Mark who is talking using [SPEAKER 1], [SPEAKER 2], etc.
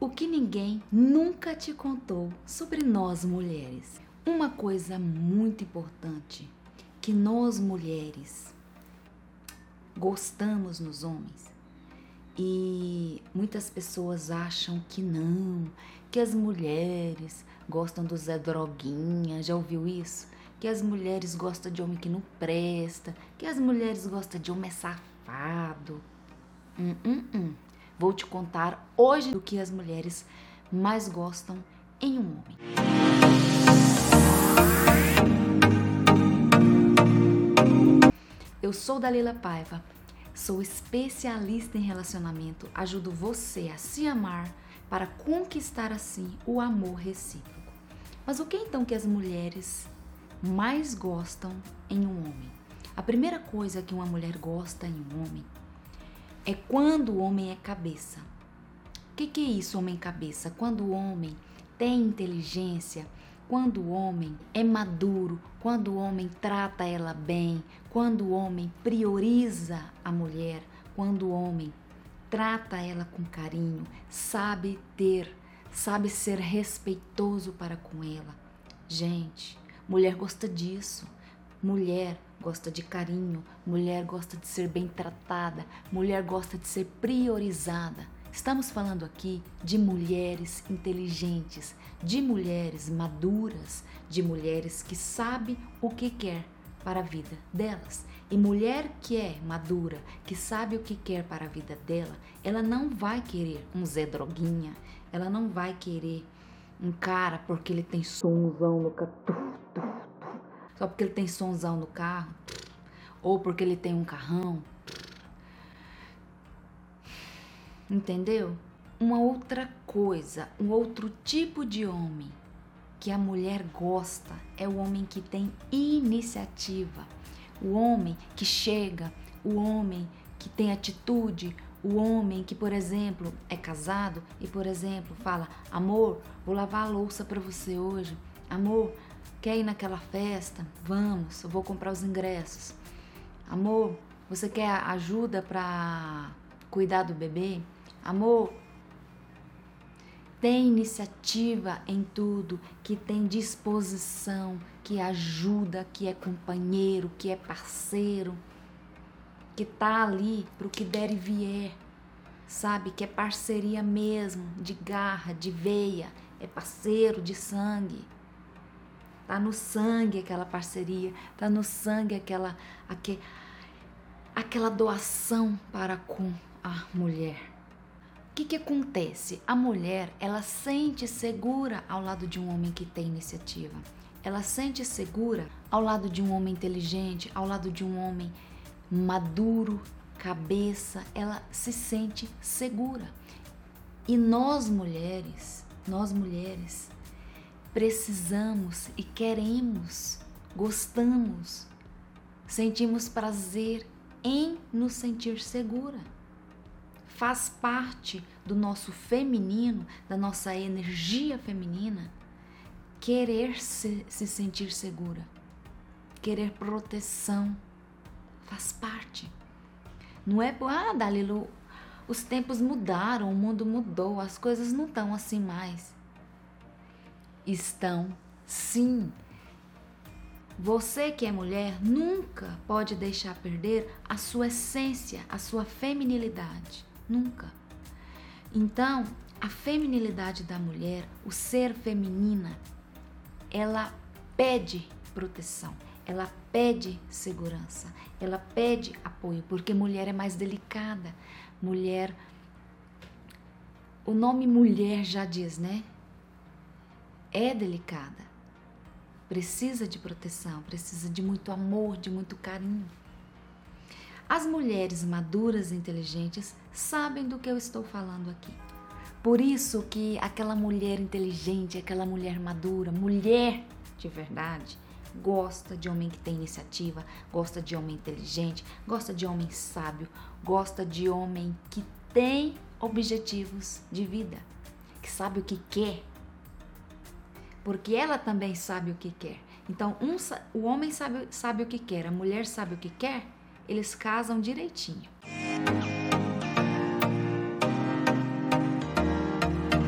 [SPEAKER 1] O que ninguém nunca te contou sobre nós mulheres. Uma coisa muito importante que nós mulheres gostamos nos homens. E muitas pessoas acham que não, que as mulheres gostam do Zé Droguinha, já ouviu isso? Que as mulheres gostam de homem que não presta, que as mulheres gostam de homem safado. Hum, hum, hum. Vou te contar hoje do que as mulheres mais gostam em um homem. Eu sou Dalila Paiva, sou especialista em relacionamento, ajudo você a se amar para conquistar assim o amor recíproco. Mas o que então que as mulheres mais gostam em um homem? A primeira coisa que uma mulher gosta em um homem é quando o homem é cabeça. O que, que é isso, homem cabeça? Quando o homem tem inteligência, quando o homem é maduro, quando o homem trata ela bem, quando o homem prioriza a mulher, quando o homem trata ela com carinho, sabe ter, sabe ser respeitoso para com ela. Gente, mulher gosta disso. Mulher gosta de carinho, mulher gosta de ser bem tratada, mulher gosta de ser priorizada. Estamos falando aqui de mulheres inteligentes, de mulheres maduras, de mulheres que sabem o que quer para a vida delas. E mulher que é madura, que sabe o que quer para a vida dela, ela não vai querer um Zé Droguinha, ela não vai querer um cara porque ele tem somzão no catu só porque ele tem sonzão no carro, ou porque ele tem um carrão. Entendeu? Uma outra coisa, um outro tipo de homem que a mulher gosta é o homem que tem iniciativa, o homem que chega, o homem que tem atitude, o homem que, por exemplo, é casado e, por exemplo, fala: Amor, vou lavar a louça para você hoje. Amor, Quer ir naquela festa? Vamos, eu vou comprar os ingressos. Amor, você quer ajuda para cuidar do bebê? Amor, tem iniciativa em tudo, que tem disposição, que ajuda, que é companheiro, que é parceiro, que tá ali para o que der e vier, sabe? Que é parceria mesmo, de garra, de veia, é parceiro de sangue. Tá no sangue aquela parceria, tá no sangue aquela aquele, aquela doação para com a mulher. O que, que acontece? A mulher ela sente segura ao lado de um homem que tem iniciativa. Ela sente segura ao lado de um homem inteligente, ao lado de um homem maduro, cabeça. Ela se sente segura. E nós mulheres, nós mulheres, precisamos e queremos, gostamos, sentimos prazer em nos sentir segura. Faz parte do nosso feminino, da nossa energia feminina, querer se, se sentir segura, querer proteção. Faz parte. Não é, ah, Dalilo, os tempos mudaram, o mundo mudou, as coisas não estão assim mais estão sim. Você que é mulher nunca pode deixar perder a sua essência, a sua feminilidade. Nunca. Então, a feminilidade da mulher, o ser feminina, ela pede proteção, ela pede segurança, ela pede apoio, porque mulher é mais delicada. Mulher. O nome mulher já diz, né? É delicada. Precisa de proteção, precisa de muito amor, de muito carinho. As mulheres maduras e inteligentes sabem do que eu estou falando aqui. Por isso que aquela mulher inteligente, aquela mulher madura, mulher de verdade, gosta de homem que tem iniciativa, gosta de homem inteligente, gosta de homem sábio, gosta de homem que tem objetivos de vida, que sabe o que quer, porque ela também sabe o que quer. Então, um, o homem sabe, sabe o que quer, a mulher sabe o que quer, eles casam direitinho.